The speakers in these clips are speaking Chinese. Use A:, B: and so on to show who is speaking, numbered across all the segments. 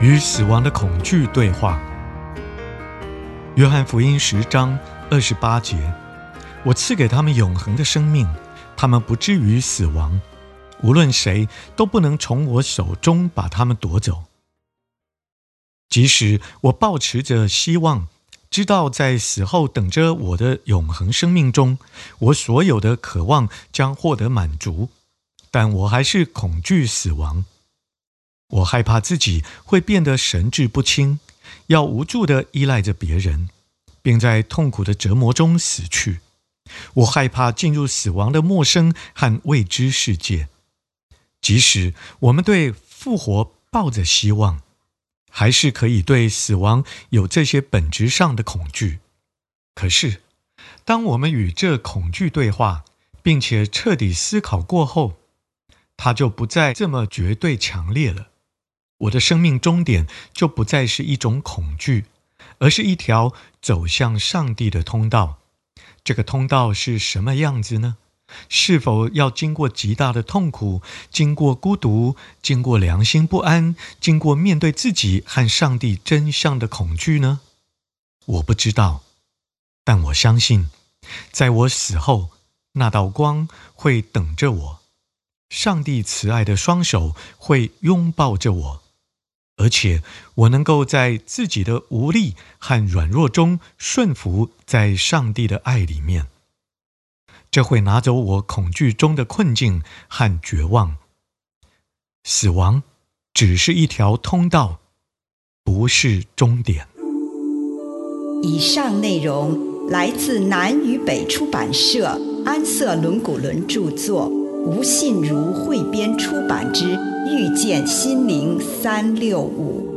A: 与死亡的恐惧对话。约翰福音十章二十八节：我赐给他们永恒的生命，他们不至于死亡，无论谁都不能从我手中把他们夺走。即使我抱持着希望，知道在死后等着我的永恒生命中，我所有的渴望将获得满足，但我还是恐惧死亡。我害怕自己会变得神志不清，要无助地依赖着别人，并在痛苦的折磨中死去。我害怕进入死亡的陌生和未知世界。即使我们对复活抱着希望，还是可以对死亡有这些本质上的恐惧。可是，当我们与这恐惧对话，并且彻底思考过后，它就不再这么绝对强烈了。我的生命终点就不再是一种恐惧，而是一条走向上帝的通道。这个通道是什么样子呢？是否要经过极大的痛苦，经过孤独，经过良心不安，经过面对自己和上帝真相的恐惧呢？我不知道，但我相信，在我死后，那道光会等着我，上帝慈爱的双手会拥抱着我。而且我能够在自己的无力和软弱中顺服在上帝的爱里面，这会拿走我恐惧中的困境和绝望。死亡只是一条通道，不是终点。
B: 以上内容来自南与北出版社安瑟伦古伦著作，吴信如汇编出版之。遇见心灵三六五。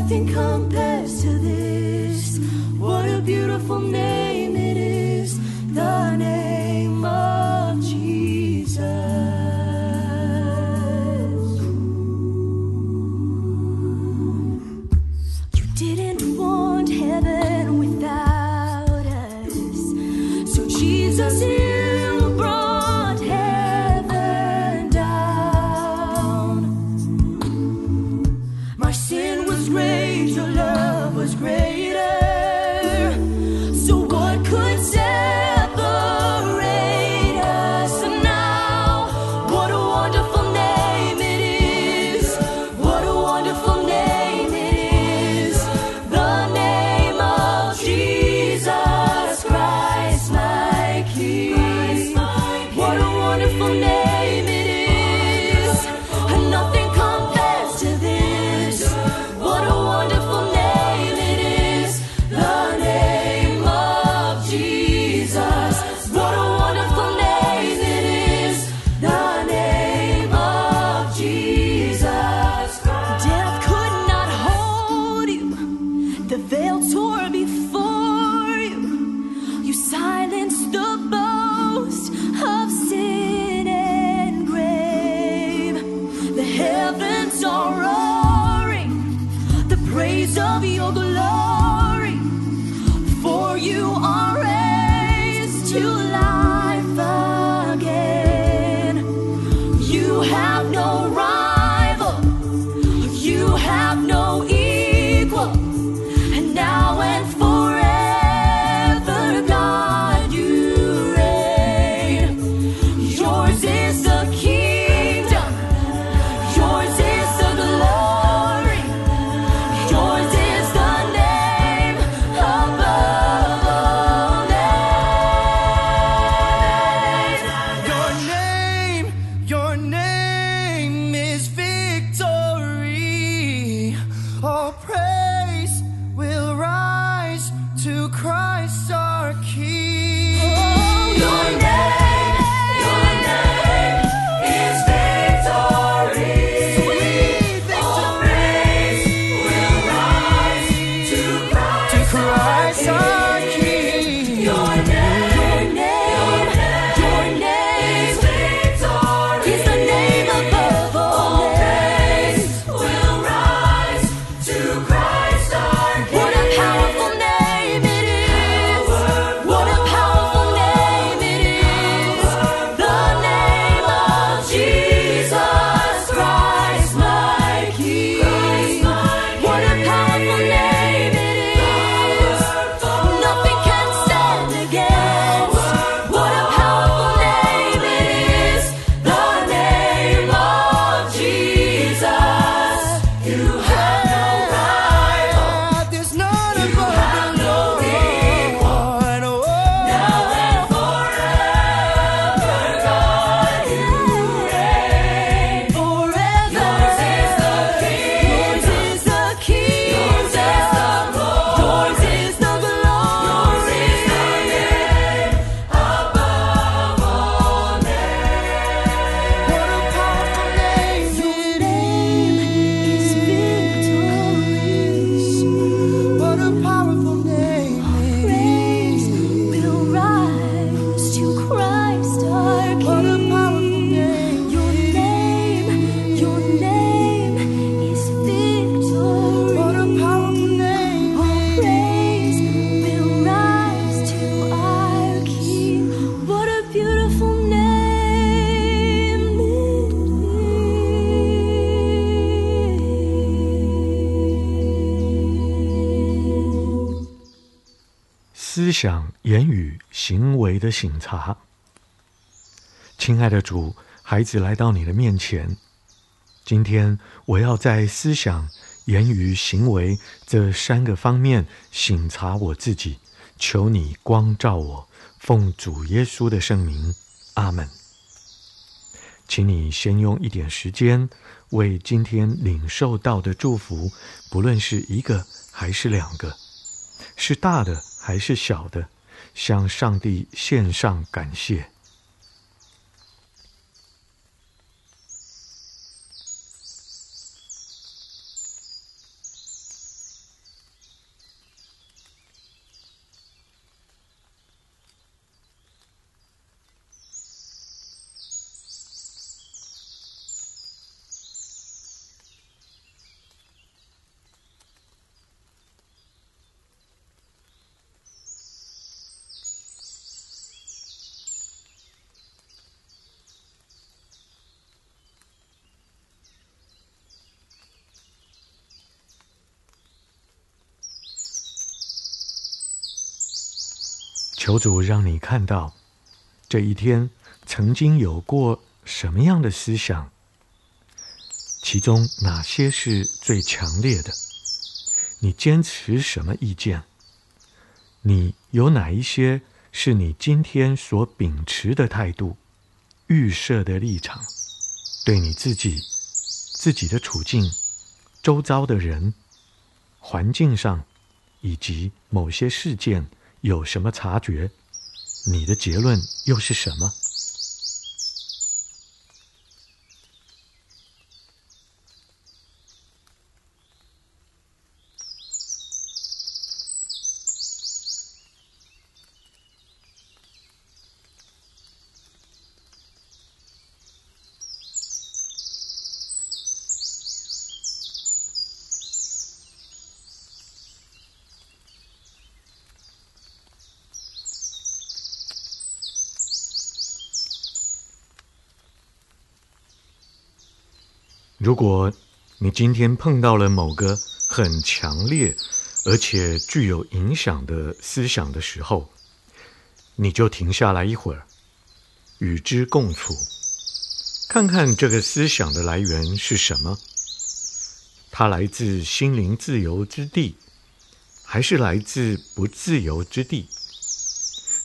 B: nothing compares to this. What a beautiful name it is. The
A: 思想、言语、行为的省察。亲爱的主，孩子来到你的面前，今天我要在思想、言语、行为这三个方面省察我自己，求你光照我，奉主耶稣的圣名，阿门。请你先用一点时间，为今天领受到的祝福，不论是一个还是两个，是大的还是小的，向上帝献上感谢。求主让你看到，这一天曾经有过什么样的思想，其中哪些是最强烈的？你坚持什么意见？你有哪一些是你今天所秉持的态度、预设的立场？对你自己、自己的处境、周遭的人、环境上，以及某些事件。有什么察觉？你的结论又是什么？如果你今天碰到了某个很强烈而且具有影响的思想的时候，你就停下来一会儿，与之共处，看看这个思想的来源是什么？它来自心灵自由之地，还是来自不自由之地？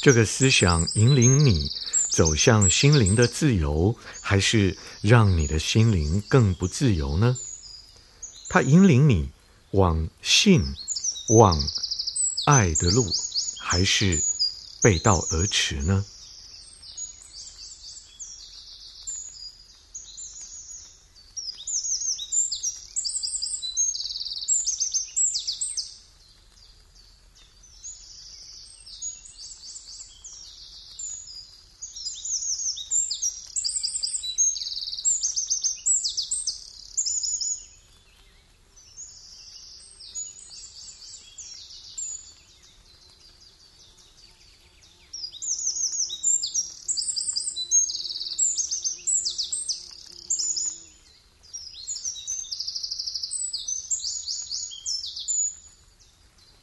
A: 这个思想引领你走向心灵的自由，还是让你的心灵更不自由呢？它引领你往信、往爱的路，还是背道而驰呢？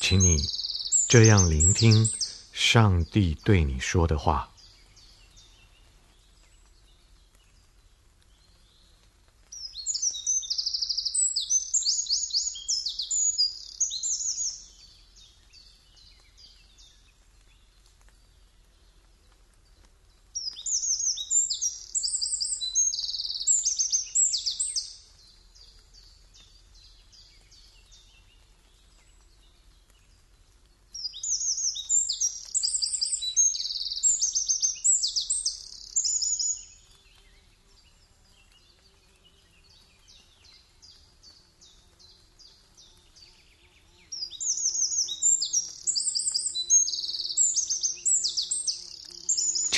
A: 请你这样聆听上帝对你说的话。